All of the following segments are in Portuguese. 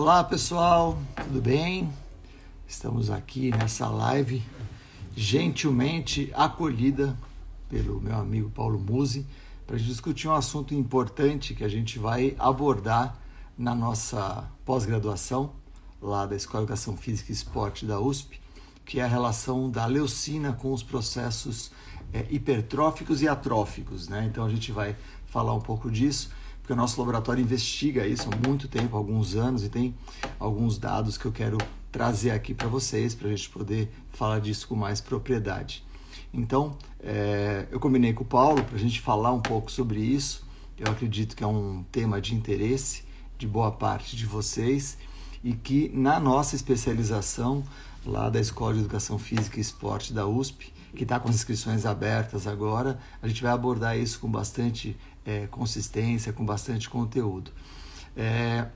Olá pessoal, tudo bem? Estamos aqui nessa live gentilmente acolhida pelo meu amigo Paulo Musi para discutir um assunto importante que a gente vai abordar na nossa pós-graduação lá da Escola de Educação Física e Esporte da USP, que é a relação da leucina com os processos é, hipertróficos e atróficos. Né? Então a gente vai falar um pouco disso porque o nosso laboratório investiga isso há muito tempo, alguns anos, e tem alguns dados que eu quero trazer aqui para vocês, para a gente poder falar disso com mais propriedade. Então, é, eu combinei com o Paulo para a gente falar um pouco sobre isso. Eu acredito que é um tema de interesse de boa parte de vocês e que na nossa especialização lá da Escola de Educação Física e Esporte da USP, que está com as inscrições abertas agora, a gente vai abordar isso com bastante é, consistência, com bastante conteúdo. É,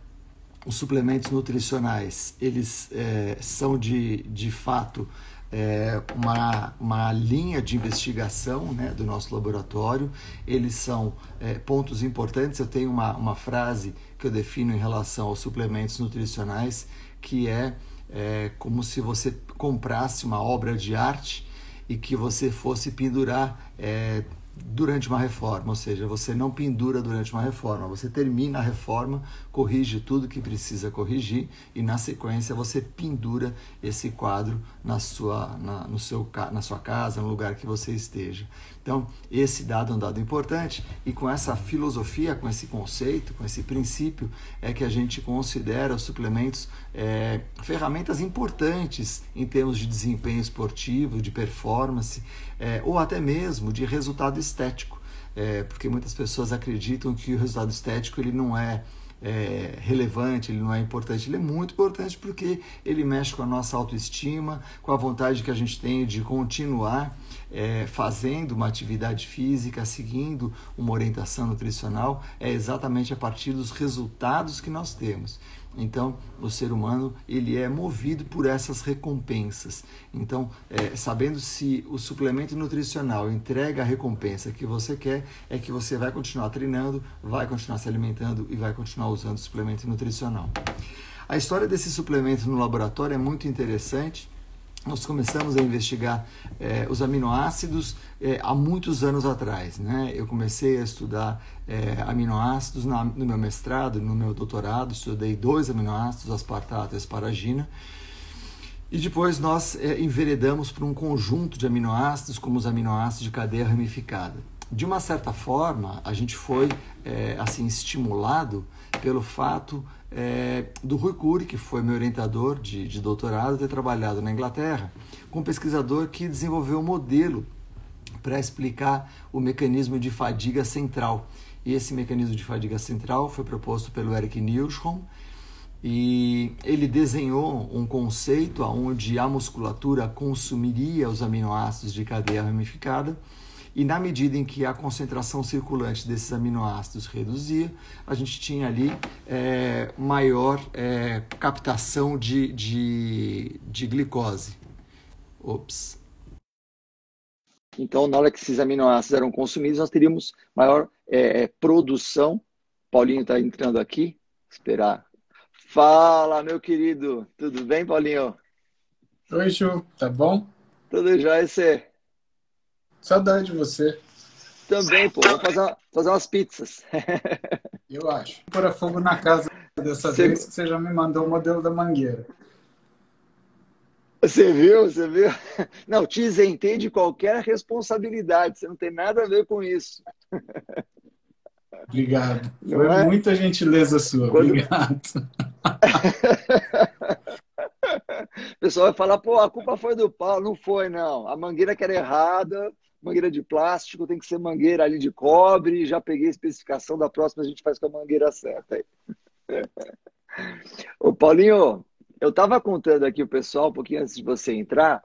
os suplementos nutricionais, eles é, são de, de fato é, uma, uma linha de investigação né, do nosso laboratório, eles são é, pontos importantes. Eu tenho uma, uma frase que eu defino em relação aos suplementos nutricionais, que é, é como se você comprasse uma obra de arte e que você fosse pendurar é, durante uma reforma, ou seja, você não pendura durante uma reforma, você termina a reforma, corrige tudo que precisa corrigir e na sequência você pendura esse quadro na sua, na, no seu, na sua casa, no lugar que você esteja. Então, esse dado é um dado importante e com essa filosofia, com esse conceito, com esse princípio, é que a gente considera os suplementos é, ferramentas importantes em termos de desempenho esportivo, de performance é, ou até mesmo de resultado estético. É, porque muitas pessoas acreditam que o resultado estético ele não é é, relevante, ele não é importante, ele é muito importante porque ele mexe com a nossa autoestima, com a vontade que a gente tem de continuar é, fazendo uma atividade física, seguindo uma orientação nutricional, é exatamente a partir dos resultados que nós temos. Então, o ser humano ele é movido por essas recompensas. Então, é, sabendo se o suplemento nutricional entrega a recompensa que você quer, é que você vai continuar treinando, vai continuar se alimentando e vai continuar usando o suplemento nutricional. A história desse suplemento no laboratório é muito interessante nós começamos a investigar é, os aminoácidos é, há muitos anos atrás. Né? Eu comecei a estudar é, aminoácidos na, no meu mestrado, no meu doutorado, estudei dois aminoácidos, aspartato e asparagina. E depois nós enveredamos para um conjunto de aminoácidos, como os aminoácidos de cadeia ramificada. De uma certa forma, a gente foi assim estimulado pelo fato é, do Rui Cury, que foi meu orientador de, de doutorado, ter trabalhado na Inglaterra, com um pesquisador que desenvolveu um modelo para explicar o mecanismo de fadiga central. E esse mecanismo de fadiga central foi proposto pelo Eric Nilsson e ele desenhou um conceito onde a musculatura consumiria os aminoácidos de cadeia ramificada e na medida em que a concentração circulante desses aminoácidos reduzia, a gente tinha ali é, maior é, captação de, de, de glicose. Ops. Então, na hora que esses aminoácidos eram consumidos, nós teríamos maior é, produção. Paulinho está entrando aqui. Esperar. Fala, meu querido. Tudo bem, Paulinho? Oi, Ju. Tá bom? Tudo jóia, você? Saudade de você. Também, pô. Vamos fazer, fazer umas pizzas. Eu acho. Pôr fogo na casa dessa você... vez que você já me mandou o modelo da mangueira. Você viu? Você viu? Não, te isentei de qualquer responsabilidade. Você não tem nada a ver com isso. Obrigado. Foi é? muita gentileza sua. Quando... Obrigado. o pessoal vai falar, pô, a culpa foi do Paulo. Não foi, não. A mangueira que era errada, mangueira de plástico, tem que ser mangueira ali de cobre. Já peguei a especificação da próxima, a gente faz com a mangueira certa. Ô, Paulinho, eu estava contando aqui o pessoal, um pouquinho antes de você entrar,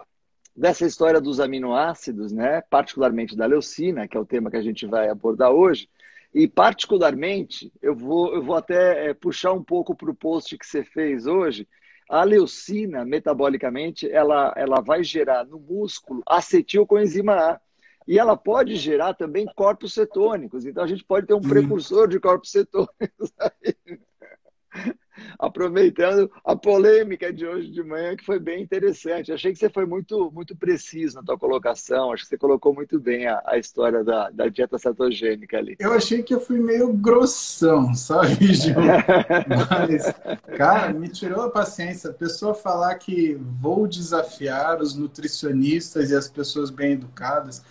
dessa história dos aminoácidos, né? Particularmente da leucina, que é o tema que a gente vai abordar hoje. E, particularmente, eu vou, eu vou até é, puxar um pouco para o post que você fez hoje. A leucina, metabolicamente, ela, ela vai gerar no músculo acetilcoenzima A. E ela pode gerar também corpos cetônicos. Então a gente pode ter um precursor de corpos cetônicos. Aí. aproveitando a polêmica de hoje de manhã, que foi bem interessante. Achei que você foi muito, muito preciso na tua colocação. Acho que você colocou muito bem a, a história da, da dieta cetogênica ali. Eu achei que eu fui meio grossão, sabe, Gil? Mas, cara, me tirou a paciência. A pessoa falar que vou desafiar os nutricionistas e as pessoas bem educadas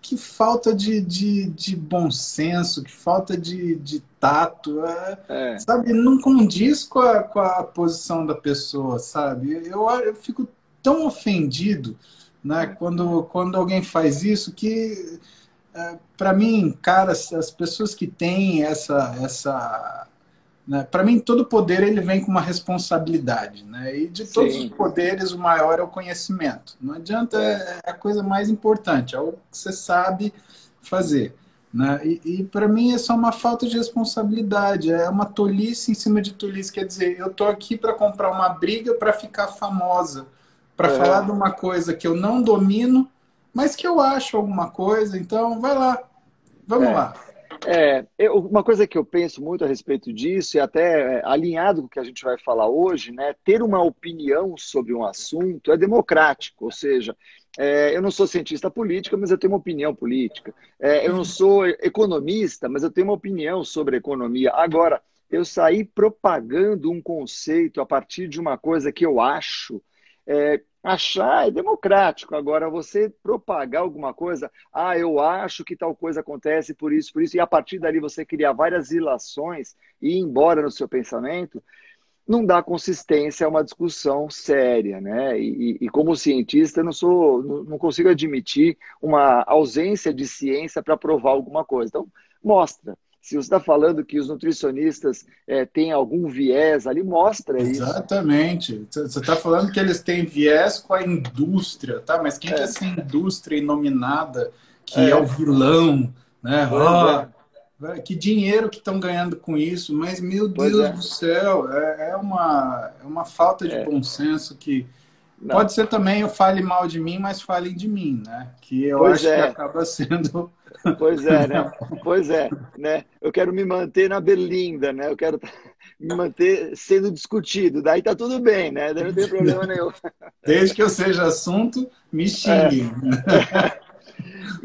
que falta de, de, de bom senso, que falta de, de tato, é, é. sabe? Não condiz com a, com a posição da pessoa, sabe? Eu, eu fico tão ofendido né, quando, quando alguém faz isso que, é, para mim, cara, as pessoas que têm essa, essa né? Para mim, todo poder ele vem com uma responsabilidade. Né? E de todos Sim. os poderes, o maior é o conhecimento. Não adianta, é, é a coisa mais importante, é o que você sabe fazer. Né? E, e para mim é só uma falta de responsabilidade, é uma tolice em cima de tolice. Quer dizer, eu estou aqui para comprar uma briga para ficar famosa, para é. falar de uma coisa que eu não domino, mas que eu acho alguma coisa, então vai lá, vamos é. lá. É, eu, uma coisa que eu penso muito a respeito disso, e até é, alinhado com o que a gente vai falar hoje, né, ter uma opinião sobre um assunto é democrático, ou seja, é, eu não sou cientista política, mas eu tenho uma opinião política. É, eu não sou economista, mas eu tenho uma opinião sobre economia. Agora, eu sair propagando um conceito a partir de uma coisa que eu acho, é, achar é democrático. Agora, você propagar alguma coisa, ah, eu acho que tal coisa acontece por isso, por isso, e a partir dali você criar várias ilações e ir embora no seu pensamento, não dá consistência a uma discussão séria, né? E, e como cientista, não sou, não consigo admitir uma ausência de ciência para provar alguma coisa. Então, mostra se você está falando que os nutricionistas é, têm algum viés ali, mostra isso. Exatamente. Você está falando que eles têm viés com a indústria, tá? Mas quem é, que é essa indústria inominada que é, é o vilão, né? Oh, que dinheiro que estão ganhando com isso, mas meu pois Deus é. do céu, é, é, uma, é uma falta de bom senso que Não. pode ser também eu fale mal de mim, mas falem de mim, né? Que eu pois acho que acaba sendo Pois é, né? Pois é, né? Eu quero me manter na berlinda, né? Eu quero me manter sendo discutido. Daí tá tudo bem, né? Daí não tem problema nenhum. Desde que eu seja assunto, me xingue. É.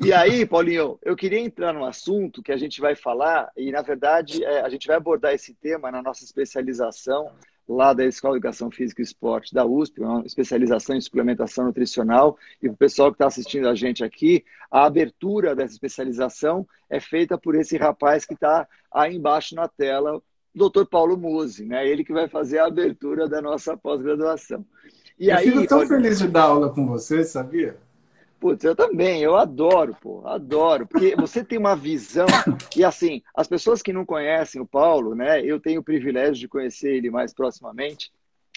E aí, Paulinho, eu queria entrar num assunto que a gente vai falar, e na verdade é, a gente vai abordar esse tema na nossa especialização lá da Escola de Educação Física e Esporte da USP, uma especialização em suplementação nutricional. E o pessoal que está assistindo a gente aqui, a abertura dessa especialização é feita por esse rapaz que está aí embaixo na tela, o Dr. Paulo Musi, né? Ele que vai fazer a abertura da nossa pós-graduação. E eu aí, fico tão feliz de dar aula com você, sabia? Putz, eu também, eu adoro, pô, adoro, porque você tem uma visão, e assim, as pessoas que não conhecem o Paulo, né, eu tenho o privilégio de conhecer ele mais proximamente,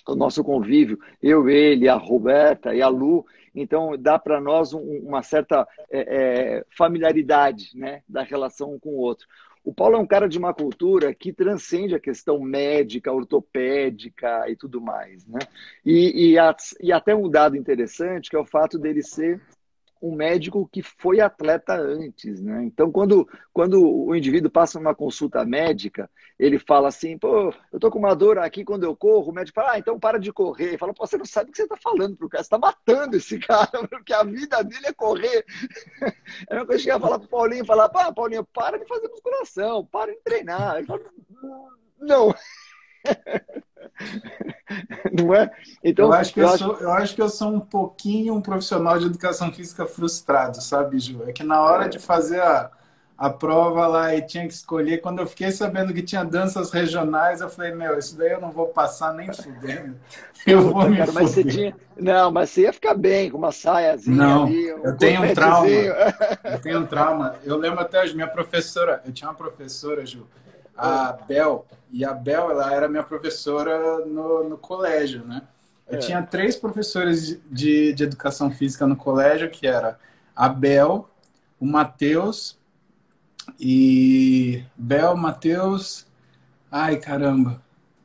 o nosso convívio, eu, ele, a Roberta e a Lu, então dá para nós um, uma certa é, é, familiaridade, né, da relação um com o outro. O Paulo é um cara de uma cultura que transcende a questão médica, ortopédica e tudo mais, né? E, e, e até um dado interessante, que é o fato dele ser um médico que foi atleta antes, né? Então, quando, quando o indivíduo passa uma consulta médica, ele fala assim, pô, eu tô com uma dor aqui quando eu corro, o médico fala, ah, então para de correr. Ele fala, pô, você não sabe o que você tá falando pro cara, você tá matando esse cara, porque a vida dele é correr. É uma coisa que eu ia falar pro Paulinho, falar, pá, Paulinho, para de fazer musculação, para de treinar. Ele fala, não. Não é? Então, eu acho, que eu, eu, acho... Sou, eu acho que eu sou um pouquinho um profissional de educação física frustrado, sabe, Ju? É que na hora é. de fazer a, a prova lá e tinha que escolher, quando eu fiquei sabendo que tinha danças regionais, eu falei, meu, isso daí eu não vou passar nem fudendo. Eu Puta, vou me cara, mas você tinha... Não, mas você ia ficar bem com uma saiazinha não, ali, um eu tenho um trauma. Eu tenho um trauma. Eu lembro até hoje, minha professora, eu tinha uma professora, Ju, a Bel, e a Bel, ela era minha professora no, no colégio, né? Eu é. tinha três professores de, de educação física no colégio, que era a Bel, o Matheus e Bel, Matheus, ai caramba,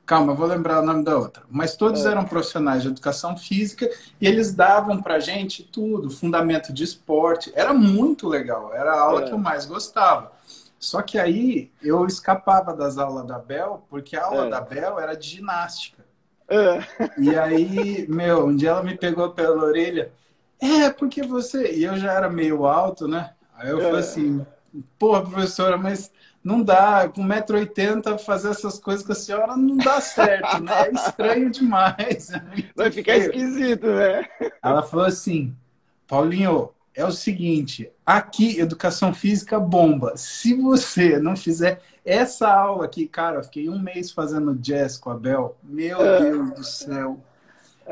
calma, vou lembrar o nome da outra. Mas todos é. eram profissionais de educação física e eles davam pra gente tudo, fundamento de esporte. Era muito legal, era a aula é. que eu mais gostava. Só que aí eu escapava das aulas da Bel, porque a aula é. da Bel era de ginástica. É. E aí, meu, um dia ela me pegou pela orelha. É, porque você. E eu já era meio alto, né? Aí eu é. falei assim: pô, professora, mas não dá, com 1,80m fazer essas coisas com a senhora não dá certo, né? É estranho demais. Vai ficar esquisito, né? Ela falou assim: Paulinho, é o seguinte, aqui educação física bomba. Se você não fizer essa aula aqui, cara, eu fiquei um mês fazendo jazz com a Bel. Meu é. Deus do céu.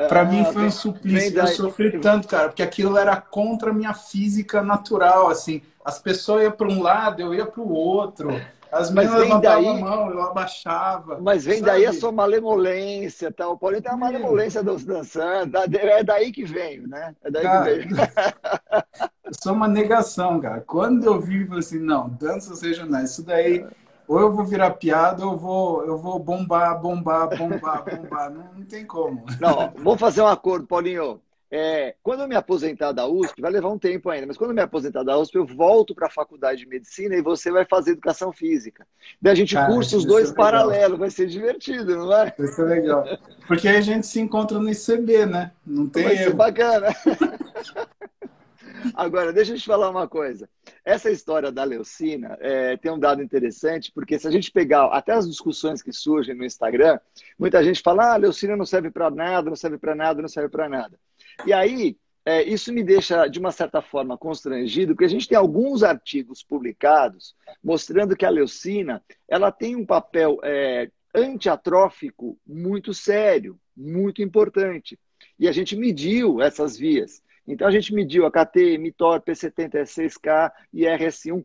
Para mim foi um suplício. Eu sofri tanto, cara, porque aquilo era contra a minha física natural, assim. As pessoas iam para um lado, eu ia para o outro. As meninas levantavam daí, a mão, eu abaixava. Mas vem sabe? daí a sua malemolência, tá? o Paulinho tem a malemolência dos dançantes, é daí que veio, né? É daí cara, que veio. eu sou uma negação, cara. Quando eu vivo assim, não, danças regionais, isso daí, ou eu vou virar piada, ou eu vou, eu vou bombar, bombar, bombar, bombar. Não, não tem como. Não, vamos fazer um acordo, Paulinho. É, quando eu me aposentar da USP, vai levar um tempo ainda, mas quando eu me aposentar da USP, eu volto para a faculdade de medicina e você vai fazer educação física. Daí a gente Cara, cursa os dois é paralelos, vai ser divertido, não vai? Vai ser legal. Porque aí a gente se encontra no ICB, né? Não tem vai erro. Ser bacana. Agora, deixa eu te falar uma coisa. Essa história da leucina é, tem um dado interessante, porque se a gente pegar até as discussões que surgem no Instagram, muita gente fala: ah, a leucina não serve para nada, não serve para nada, não serve para nada. E aí, é, isso me deixa, de uma certa forma, constrangido, porque a gente tem alguns artigos publicados mostrando que a leucina ela tem um papel é, antiatrófico muito sério, muito importante. E a gente mediu essas vias. Então, a gente mediu a KT, MITOR, P70S6K e RS1,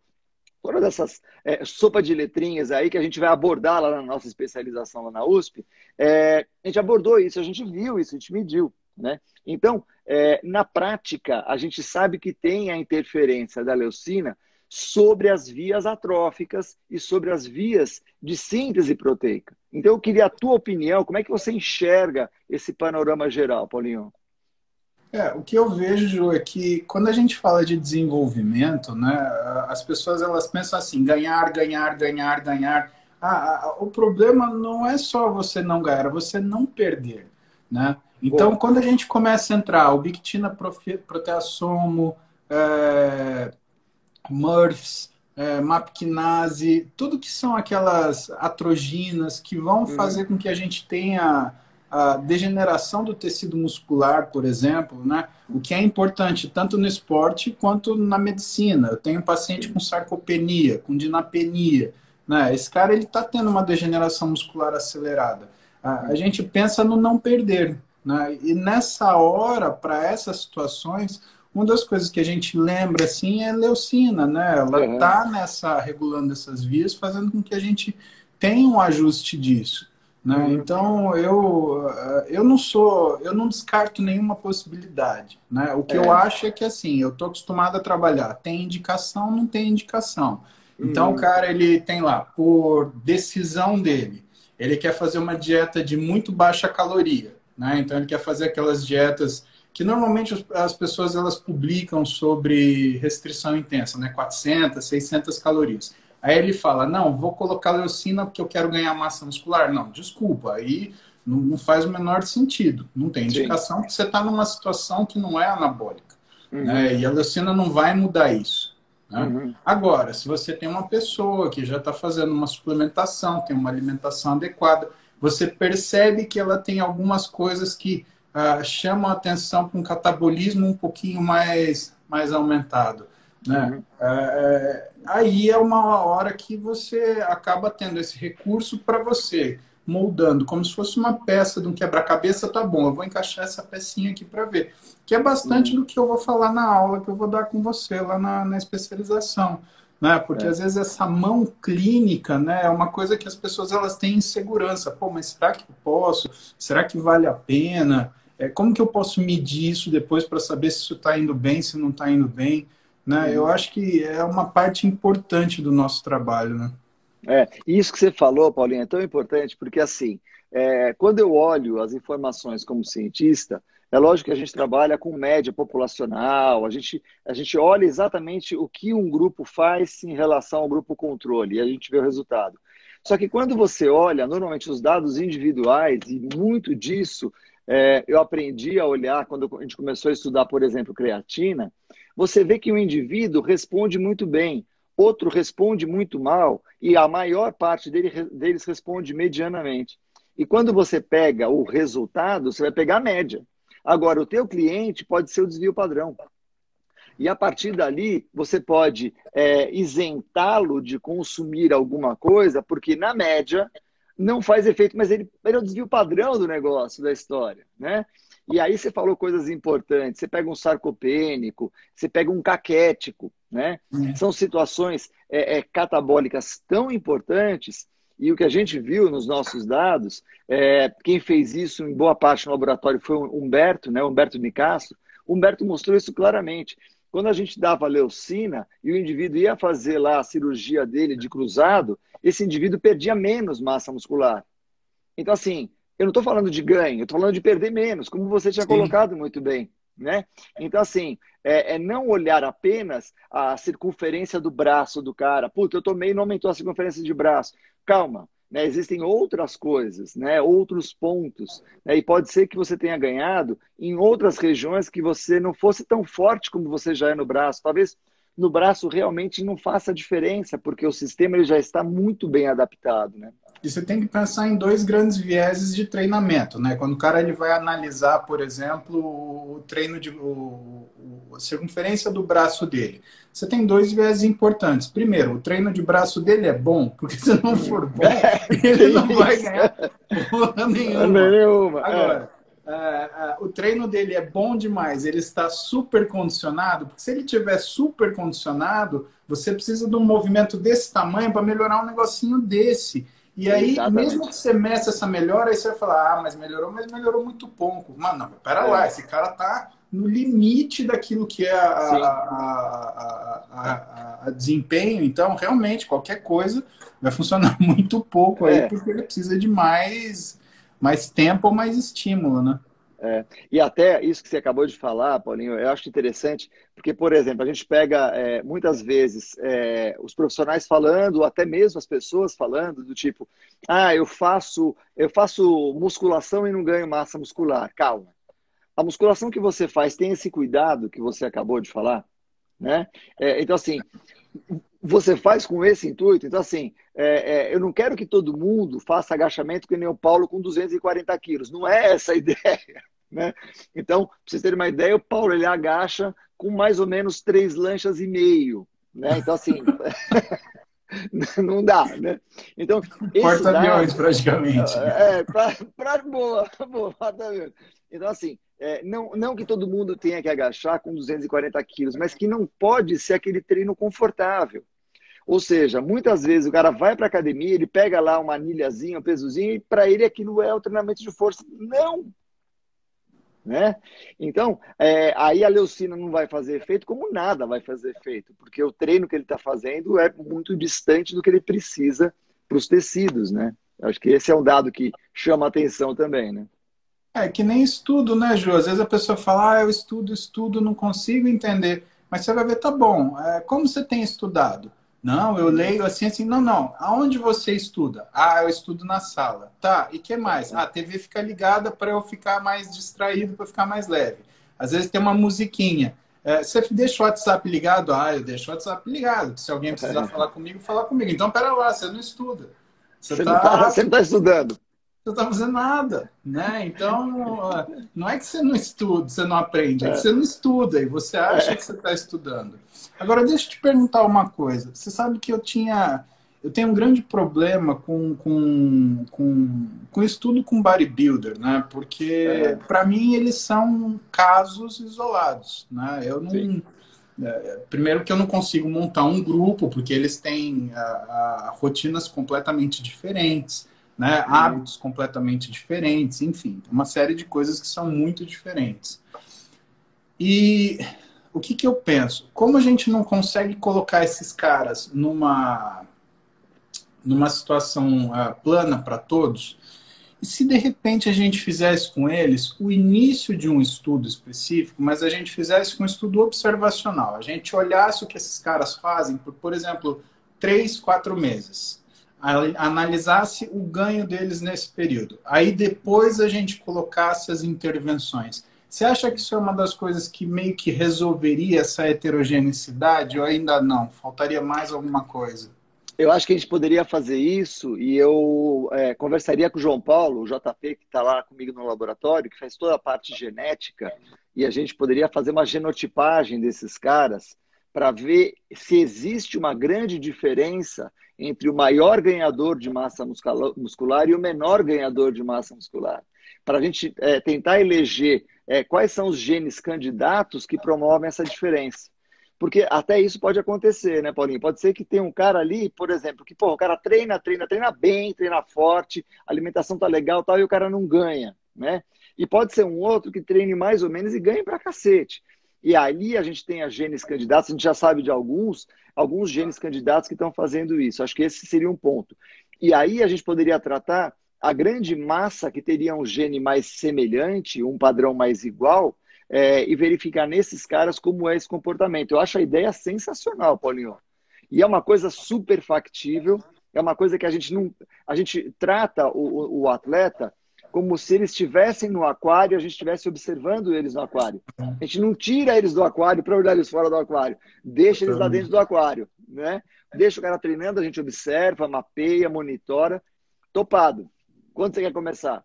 todas essas é, sopa de letrinhas aí que a gente vai abordar lá na nossa especialização lá na USP, é, a gente abordou isso, a gente viu isso, a gente mediu. Né? Então, é, na prática, a gente sabe que tem a interferência da leucina sobre as vias atróficas e sobre as vias de síntese proteica. Então, eu queria a tua opinião, como é que você enxerga esse panorama geral, Paulinho? É, o que eu vejo, é que quando a gente fala de desenvolvimento, né, as pessoas elas pensam assim, ganhar, ganhar, ganhar, ganhar. Ah, o problema não é só você não ganhar, é você não perder, né? Então, Bom. quando a gente começa a entrar, o Bictina proteasomo, é, MRFs, é, MAPkinase, tudo que são aquelas atroginas que vão uhum. fazer com que a gente tenha a degeneração do tecido muscular, por exemplo, né? o que é importante tanto no esporte quanto na medicina. Eu tenho um paciente com sarcopenia, com dinapenia. Né? Esse cara ele está tendo uma degeneração muscular acelerada. A, a gente pensa no não perder. Né? E nessa hora, para essas situações, uma das coisas que a gente lembra assim é leucina, né? Ela está uhum. nessa regulando essas vias, fazendo com que a gente tenha um ajuste disso. Né? Uhum. Então eu eu não sou eu não descarto nenhuma possibilidade. Né? O que é. eu acho é que assim eu estou acostumado a trabalhar. Tem indicação, não tem indicação. Então uhum. o cara ele tem lá por decisão dele, ele quer fazer uma dieta de muito baixa caloria. Né? Então ele quer fazer aquelas dietas que normalmente as pessoas elas publicam sobre restrição intensa, né? 400, 600 calorias. Aí ele fala, não, vou colocar leucina porque eu quero ganhar massa muscular. Não, desculpa, aí não, faz o menor sentido. Não tem indicação Sim. que você está numa situação que não é anabólica. Uhum. Né? E a leucina não vai mudar isso. Né? Uhum. Agora, se você tem uma pessoa que já está fazendo uma suplementação, tem uma alimentação adequada, você percebe que ela tem algumas coisas que uh, chamam a atenção para um catabolismo um pouquinho mais, mais aumentado. Né? Uhum. Uh, aí é uma hora que você acaba tendo esse recurso para você, moldando, como se fosse uma peça de um quebra-cabeça, tá bom, eu vou encaixar essa pecinha aqui para ver. Que é bastante uhum. do que eu vou falar na aula que eu vou dar com você lá na, na especialização né? Porque é. às vezes essa mão clínica, né, é uma coisa que as pessoas elas têm insegurança. Pô, mas será que eu posso? Será que vale a pena? É, como que eu posso medir isso depois para saber se isso está indo bem, se não está indo bem? Né? Eu acho que é uma parte importante do nosso trabalho, né? É, isso que você falou, Paulinho, é tão importante, porque assim, é, quando eu olho as informações como cientista, é lógico que a gente trabalha com média populacional, a gente, a gente olha exatamente o que um grupo faz em relação ao grupo controle, e a gente vê o resultado. Só que quando você olha, normalmente, os dados individuais, e muito disso é, eu aprendi a olhar quando a gente começou a estudar, por exemplo, creatina, você vê que o indivíduo responde muito bem, outro responde muito mal, e a maior parte dele, deles responde medianamente. E quando você pega o resultado, você vai pegar a média. Agora, o teu cliente pode ser o desvio padrão. E a partir dali, você pode é, isentá-lo de consumir alguma coisa, porque na média não faz efeito, mas ele, ele é o desvio padrão do negócio, da história, né? E aí você falou coisas importantes. Você pega um sarcopênico, você pega um caquético, né? Uhum. São situações é, é, catabólicas tão importantes e o que a gente viu nos nossos dados, é, quem fez isso em boa parte no laboratório foi o Humberto, né? Humberto Nicasso. Humberto mostrou isso claramente. Quando a gente dava leucina e o indivíduo ia fazer lá a cirurgia dele de cruzado, esse indivíduo perdia menos massa muscular. Então, assim, eu não estou falando de ganho, eu estou falando de perder menos, como você tinha Sim. colocado muito bem. Né? Então, assim, é, é, não olhar apenas a circunferência do braço do cara. Puta, eu tomei e não aumentou a circunferência de braço. Calma, né? Existem outras coisas, né? outros pontos. Né? E pode ser que você tenha ganhado em outras regiões que você não fosse tão forte como você já é no braço. Talvez no braço realmente não faça diferença, porque o sistema ele já está muito bem adaptado. Né? E você tem que pensar em dois grandes vieses de treinamento, né? Quando o cara ele vai analisar, por exemplo, o treino de o, a circunferência do braço dele, você tem dois vieses importantes. Primeiro, o treino de braço dele é bom, porque se não for bom, ele não vai ganhar porra nenhuma. nenhuma. É. Agora, é. uh, uh, o treino dele é bom demais, ele está super condicionado, porque se ele tiver super condicionado, você precisa de um movimento desse tamanho para melhorar um negocinho desse. E aí, Exatamente. mesmo que você meça essa melhora, aí você vai falar, ah, mas melhorou, mas melhorou muito pouco. Mano, não, pera é. lá, esse cara tá no limite daquilo que é a, a, a, a, desempenho. Então, realmente, qualquer coisa vai funcionar muito pouco aí, é. porque ele precisa de mais, mais tempo ou mais estímulo, né? É, e até isso que você acabou de falar, Paulinho, eu acho interessante, porque, por exemplo, a gente pega é, muitas vezes é, os profissionais falando, ou até mesmo as pessoas falando, do tipo, ah, eu faço, eu faço musculação e não ganho massa muscular. Calma. A musculação que você faz tem esse cuidado que você acabou de falar, né? É, então, assim, você faz com esse intuito. Então, assim, é, é, eu não quero que todo mundo faça agachamento que nem o Paulo com 240 quilos. Não é essa a ideia. Né? Então, para vocês terem uma ideia, o Paulo ele agacha com mais ou menos três lanchas e meio. Né? Então, assim, não dá, né? Então, Porta-aviões, praticamente. É, para boa, boa, Então, assim, é, não, não que todo mundo tenha que agachar com 240 quilos, mas que não pode ser aquele treino confortável. Ou seja, muitas vezes o cara vai para academia, ele pega lá uma anilhazinha, um pesozinho, e para ele aquilo é o treinamento de força. Não! Né? Então, é, aí a leucina não vai fazer efeito, como nada vai fazer efeito, porque o treino que ele está fazendo é muito distante do que ele precisa para os tecidos, né? Acho que esse é um dado que chama atenção também, né? É que nem estudo, né, Ju? Às vezes a pessoa fala, ah, eu estudo, estudo, não consigo entender. Mas você vai ver, tá bom, é, como você tem estudado? Não, eu leio assim, assim, não, não. Aonde você estuda? Ah, eu estudo na sala. Tá, e que mais? Ah, a TV fica ligada para eu ficar mais distraído, para ficar mais leve. Às vezes tem uma musiquinha. É, você deixa o WhatsApp ligado? Ah, eu deixo o WhatsApp ligado. Se alguém precisar é. falar comigo, falar comigo. Então, pera lá, você não estuda. Você, você tá... não está tá estudando você não está fazendo nada, né? Então, não é que você não estuda, você não aprende, é que é. você não estuda e você acha que você está estudando. Agora, deixa eu te perguntar uma coisa. Você sabe que eu tinha, eu tenho um grande problema com com, com, com estudo com bodybuilder, né? Porque é. para mim eles são casos isolados, né? Eu não é, primeiro que eu não consigo montar um grupo porque eles têm a, a, rotinas completamente diferentes né? Uhum. hábitos completamente diferentes, enfim, uma série de coisas que são muito diferentes. E o que, que eu penso? Como a gente não consegue colocar esses caras numa numa situação uh, plana para todos, e se de repente a gente fizesse com eles o início de um estudo específico, mas a gente fizesse com um estudo observacional, a gente olhasse o que esses caras fazem por, por exemplo, três, quatro meses, analisasse o ganho deles nesse período, aí depois a gente colocasse as intervenções. Você acha que isso é uma das coisas que meio que resolveria essa heterogeneidade ou ainda não? Faltaria mais alguma coisa? Eu acho que a gente poderia fazer isso e eu é, conversaria com o João Paulo, o JP, que está lá comigo no laboratório, que faz toda a parte genética, e a gente poderia fazer uma genotipagem desses caras para ver se existe uma grande diferença entre o maior ganhador de massa muscular e o menor ganhador de massa muscular. Para a gente é, tentar eleger é, quais são os genes candidatos que promovem essa diferença. Porque até isso pode acontecer, né, Paulinho? Pode ser que tenha um cara ali, por exemplo, que pô, o cara treina, treina, treina bem, treina forte, a alimentação tá legal tal, e o cara não ganha, né? E pode ser um outro que treine mais ou menos e ganhe pra cacete. E ali a gente tem as genes candidatos, a gente já sabe de alguns, alguns genes candidatos que estão fazendo isso. Acho que esse seria um ponto. E aí a gente poderia tratar a grande massa que teria um gene mais semelhante, um padrão mais igual, é, e verificar nesses caras como é esse comportamento. Eu acho a ideia sensacional, Paulinho. E é uma coisa super factível, é uma coisa que a gente não. A gente trata o, o atleta como se eles estivessem no aquário e a gente estivesse observando eles no aquário. A gente não tira eles do aquário para olhar eles fora do aquário. Deixa eles lá dentro do aquário. Né? Deixa o cara treinando, a gente observa, mapeia, monitora. Topado. Quando você quer começar?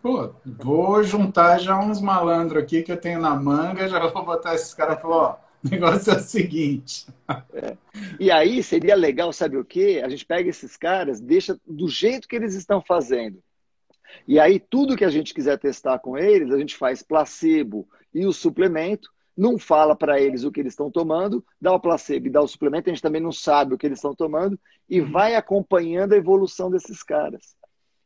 Pô, vou juntar já uns malandros aqui que eu tenho na manga, já vou botar esses caras e falar, ó, o negócio é o seguinte. É. E aí seria legal, sabe o quê? A gente pega esses caras, deixa do jeito que eles estão fazendo. E aí tudo que a gente quiser testar com eles, a gente faz placebo e o suplemento, não fala para eles o que eles estão tomando, dá o placebo e dá o suplemento, a gente também não sabe o que eles estão tomando e vai acompanhando a evolução desses caras.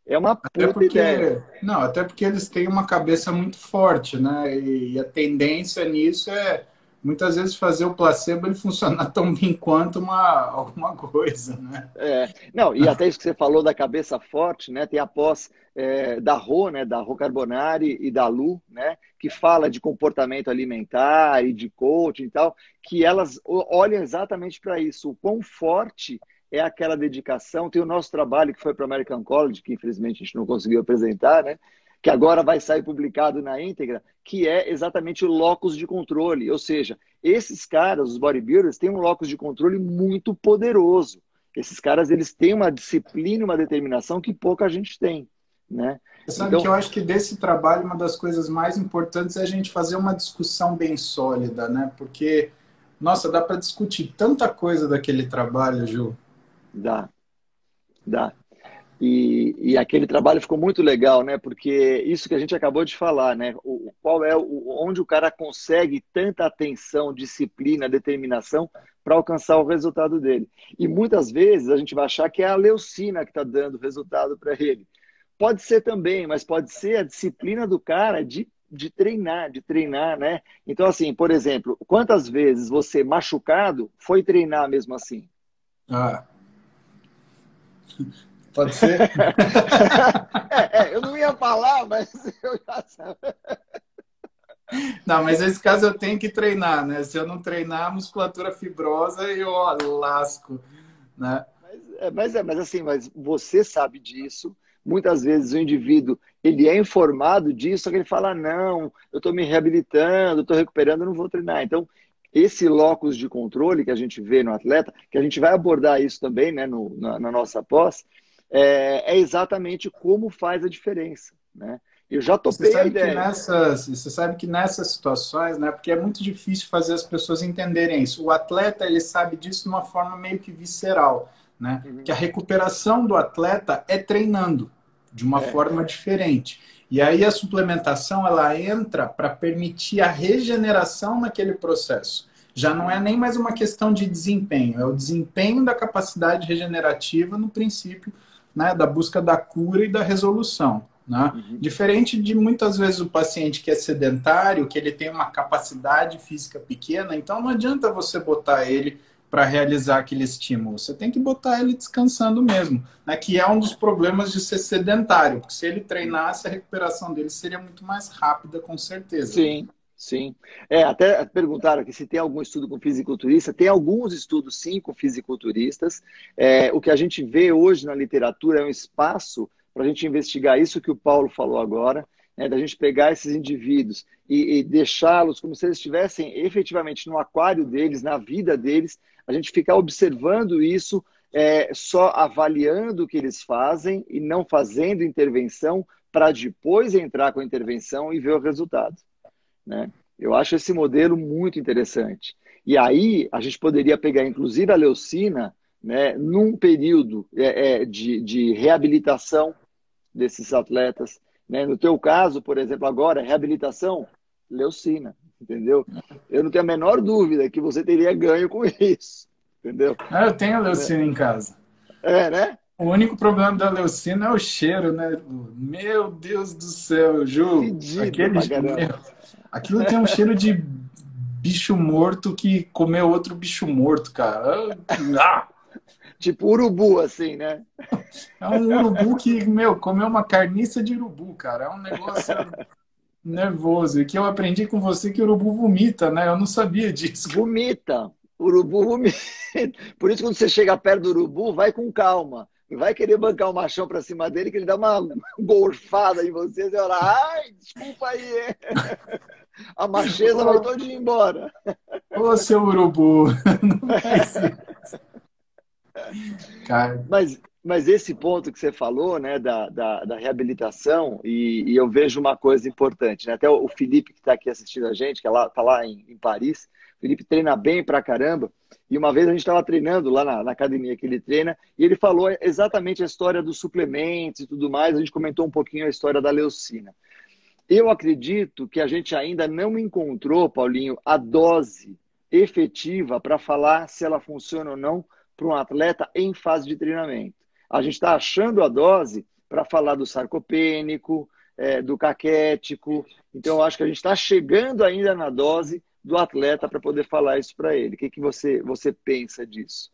É uma puta porque, ideia. Não, até porque eles têm uma cabeça muito forte, né? E a tendência nisso é muitas vezes fazer o placebo ele funcionar tão bem quanto uma alguma coisa, né? É, não, e até isso que você falou da cabeça forte, né? Tem a pós é, da Rô, né? Da Rô Carbonari e da Lu, né? Que fala de comportamento alimentar e de coaching e tal, que elas olham exatamente para isso, o quão forte é aquela dedicação. Tem o nosso trabalho que foi para o American College, que infelizmente a gente não conseguiu apresentar, né? Que agora vai sair publicado na íntegra, que é exatamente o locus de controle. Ou seja, esses caras, os bodybuilders, têm um locus de controle muito poderoso. Esses caras eles têm uma disciplina, uma determinação que pouca gente tem. Né? Sabe então... que eu acho que desse trabalho uma das coisas mais importantes é a gente fazer uma discussão bem sólida, né? Porque, nossa, dá para discutir tanta coisa daquele trabalho, Ju. Dá, dá. E, e, aquele trabalho ficou muito legal, né? Porque isso que a gente acabou de falar, né? O, qual é o, onde o cara consegue tanta atenção, disciplina, determinação para alcançar o resultado dele. E muitas vezes a gente vai achar que é a leucina que está dando resultado para ele. Pode ser também, mas pode ser a disciplina do cara de, de treinar, de treinar, né? Então, assim, por exemplo, quantas vezes você machucado foi treinar mesmo assim? Ah, Pode ser? é, é, eu não ia falar, mas eu já sabia. Não, mas nesse caso eu tenho que treinar, né? Se eu não treinar a musculatura fibrosa, eu ó, lasco, né? Mas, é, mas, é, mas assim, mas você sabe disso. Muitas vezes o indivíduo ele é informado disso, só que ele fala não, eu estou me reabilitando, estou recuperando, não vou treinar. Então esse locus de controle que a gente vê no atleta, que a gente vai abordar isso também, né, no, na, na nossa pós, é, é exatamente como faz a diferença, né? Eu já topei você a ideia. Que nessas, você sabe que nessas situações, né, porque é muito difícil fazer as pessoas entenderem isso. O atleta, ele sabe disso de uma forma meio que visceral, né? Uhum. Que a recuperação do atleta é treinando de uma é. forma diferente. E aí a suplementação, ela entra para permitir a regeneração naquele processo. Já não é nem mais uma questão de desempenho, é o desempenho da capacidade regenerativa no princípio né, da busca da cura e da resolução. Né? Uhum. Diferente de muitas vezes o paciente que é sedentário, que ele tem uma capacidade física pequena, então não adianta você botar ele para realizar aquele estímulo. Você tem que botar ele descansando mesmo, né? que é um dos problemas de ser sedentário, porque se ele treinasse, a recuperação dele seria muito mais rápida, com certeza. Sim, sim. É, até perguntaram aqui se tem algum estudo com fisiculturista. Tem alguns estudos, sim, com fisiculturistas. É, o que a gente vê hoje na literatura é um espaço para a gente investigar isso que o Paulo falou agora, né, da gente pegar esses indivíduos e, e deixá-los como se eles estivessem efetivamente no aquário deles, na vida deles, a gente ficar observando isso, é, só avaliando o que eles fazem e não fazendo intervenção para depois entrar com a intervenção e ver o resultado. Né? Eu acho esse modelo muito interessante. E aí a gente poderia pegar, inclusive, a leucina né, num período é, é, de, de reabilitação desses atletas, né? No teu caso, por exemplo, agora, reabilitação, leucina, entendeu? Eu não tenho a menor dúvida que você teria ganho com isso, entendeu? Ah, eu tenho leucina é. em casa. É, né? O único problema da leucina é o cheiro, né? Meu Deus do céu, Ju. Fedido aquele, aquilo tem um cheiro de bicho morto que comeu outro bicho morto, cara. Ah! Tipo urubu, assim, né? É um urubu que, meu, comeu uma carniça de urubu, cara. É um negócio nervoso. E que eu aprendi com você que urubu vomita, né? Eu não sabia disso. Vomita. Urubu vomita. Por isso, quando você chega perto do urubu, vai com calma. Não vai querer bancar o machão pra cima dele, que ele dá uma gorfada em você. Você fala, ai, desculpa aí. A macheza vai todo embora. Ô, seu urubu. Não faz isso. Cara. Mas, mas esse ponto que você falou, né, da, da, da reabilitação, e, e, eu vejo uma coisa importante, né? Até o Felipe, que está aqui assistindo a gente, que é lá, tá lá em, em Paris, Felipe treina bem pra caramba, e uma vez a gente estava treinando lá na, na, academia que ele treina, e ele falou exatamente a história dos suplementos e tudo mais, a gente comentou um pouquinho a história da leucina. Eu acredito que a gente ainda não encontrou, Paulinho, a dose efetiva para falar se ela funciona ou não para um atleta em fase de treinamento. A gente está achando a dose para falar do sarcopênico, é, do caquético. Então, eu acho que a gente está chegando ainda na dose do atleta para poder falar isso para ele. O que, que você, você pensa disso?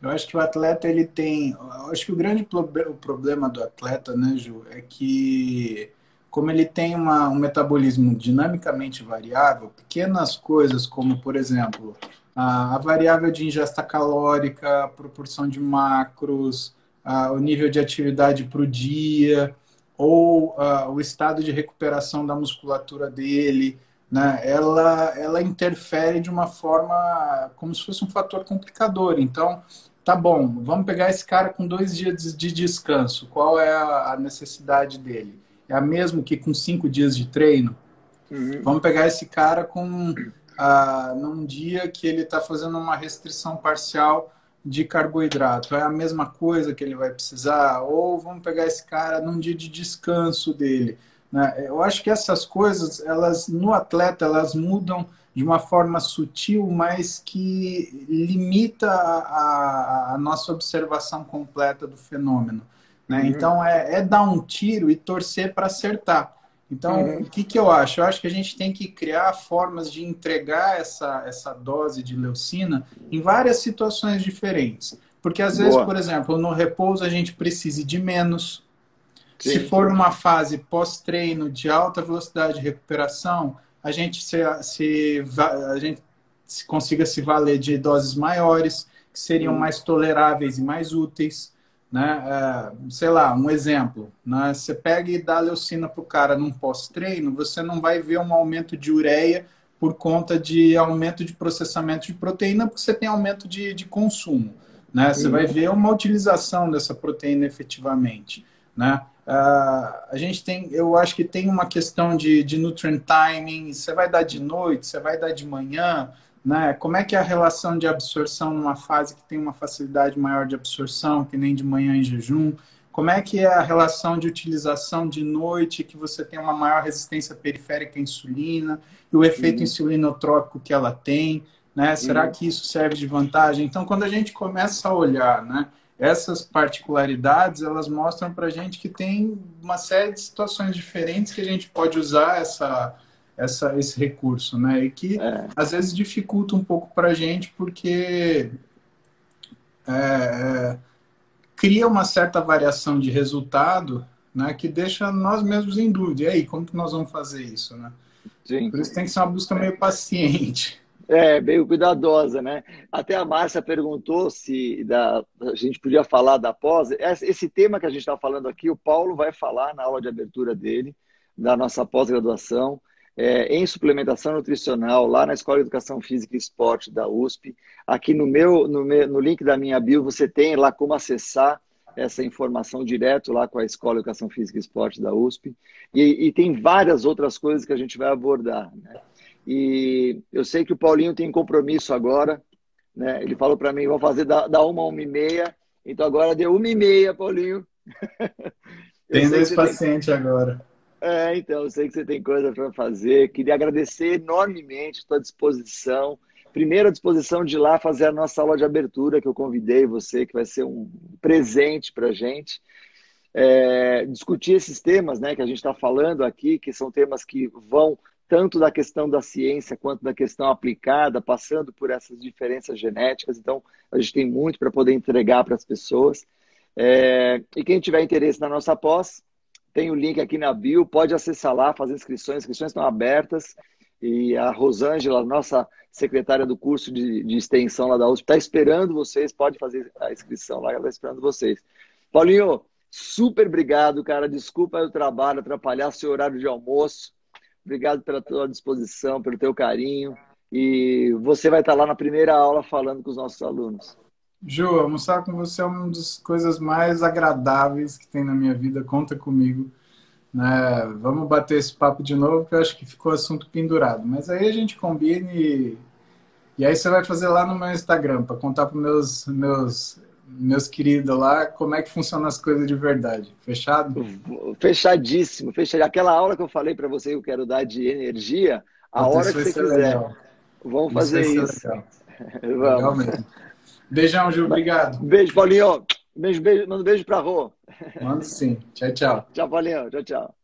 Eu acho que o atleta ele tem. Eu acho que o grande o problema do atleta, né, Ju, é que como ele tem uma, um metabolismo dinamicamente variável, pequenas coisas como, por exemplo, a, a variável de ingesta calórica, a proporção de macros, a, o nível de atividade para o dia, ou a, o estado de recuperação da musculatura dele, né? ela, ela interfere de uma forma como se fosse um fator complicador. Então, tá bom, vamos pegar esse cara com dois dias de descanso. Qual é a necessidade dele? É a mesma que com cinco dias de treino? Uhum. Vamos pegar esse cara com ah, num dia que ele está fazendo uma restrição parcial de carboidrato. É a mesma coisa que ele vai precisar? Ou vamos pegar esse cara num dia de descanso dele? Né? Eu acho que essas coisas, elas no atleta, elas mudam de uma forma sutil, mas que limita a, a nossa observação completa do fenômeno. Né? Uhum. Então, é, é dar um tiro e torcer para acertar. Então, uhum. o que, que eu acho? Eu acho que a gente tem que criar formas de entregar essa, essa dose de leucina em várias situações diferentes. Porque às Boa. vezes, por exemplo, no repouso a gente precise de menos. Sim. Se for uma fase pós-treino de alta velocidade de recuperação, a gente se, se a gente se consiga se valer de doses maiores, que seriam uhum. mais toleráveis e mais úteis. Né? É, sei lá, um exemplo. Né? Você pega e dá leucina para o cara num pós-treino, você não vai ver um aumento de ureia por conta de aumento de processamento de proteína, porque você tem aumento de, de consumo. Né? Você vai ver uma utilização dessa proteína efetivamente. Né? Uh, a gente tem, eu acho que tem uma questão de, de nutrient timing. Você vai dar de noite, você vai dar de manhã, né? Como é que é a relação de absorção numa fase que tem uma facilidade maior de absorção, que nem de manhã em jejum? Como é que é a relação de utilização de noite, que você tem uma maior resistência periférica à insulina, e o efeito uhum. insulinotrópico que ela tem? Né? Será uhum. que isso serve de vantagem? Então, quando a gente começa a olhar né, essas particularidades, elas mostram para a gente que tem uma série de situações diferentes que a gente pode usar essa essa, esse recurso, né? E que é. às vezes dificulta um pouco para a gente, porque é, é, cria uma certa variação de resultado né, que deixa nós mesmos em dúvida. E aí, como que nós vamos fazer isso? Né? Sim. Por isso tem que ser uma busca meio paciente. É, meio cuidadosa, né? Até a Márcia perguntou se da, a gente podia falar da pós. Esse tema que a gente está falando aqui, o Paulo vai falar na aula de abertura dele, da nossa pós-graduação, é, em suplementação nutricional, lá na Escola de Educação Física e Esporte da USP. Aqui no meu, no, meu, no link da minha bio, você tem lá como acessar essa informação direto lá com a Escola de Educação Física e Esporte da USP. E, e tem várias outras coisas que a gente vai abordar. Né? E eu sei que o Paulinho tem compromisso agora. Né? Ele falou para mim, vou fazer da, da uma a uma e meia. Então agora deu uma e meia, Paulinho. Tem dois pacientes tem... agora. É, então, eu sei que você tem coisa para fazer. Queria agradecer enormemente a sua disposição. Primeiro, a disposição de ir lá fazer a nossa aula de abertura, que eu convidei você, que vai ser um presente para a gente. É, discutir esses temas né, que a gente está falando aqui, que são temas que vão tanto da questão da ciência quanto da questão aplicada, passando por essas diferenças genéticas. Então, a gente tem muito para poder entregar para as pessoas. É, e quem tiver interesse na nossa pós, tem o link aqui na bio, pode acessar lá, fazer inscrições. As inscrições estão abertas. E a Rosângela, nossa secretária do curso de, de extensão lá da USP, está esperando vocês. Pode fazer a inscrição lá, ela está esperando vocês. Paulinho, super obrigado, cara. Desculpa o trabalho, atrapalhar seu horário de almoço. Obrigado pela tua disposição, pelo teu carinho. E você vai estar lá na primeira aula falando com os nossos alunos. Ju, almoçar com você é uma das coisas mais agradáveis que tem na minha vida. Conta comigo. Né? Vamos bater esse papo de novo, que eu acho que ficou assunto pendurado. Mas aí a gente combina e, e aí você vai fazer lá no meu Instagram para contar para meus meus meus queridos lá como é que funcionam as coisas de verdade. Fechado? Fechadíssimo, fechadíssimo. Aquela aula que eu falei para você que eu quero dar de energia, a hora que você quiser. Legal. Vamos fazer isso. Vamos. Legal Beijão, Gil. Obrigado. Beijo, Paulinho. Beijo, beijo. Manda um beijo pra Rô. Manda sim. Tchau, tchau. Tchau, Paulinho. Tchau, tchau.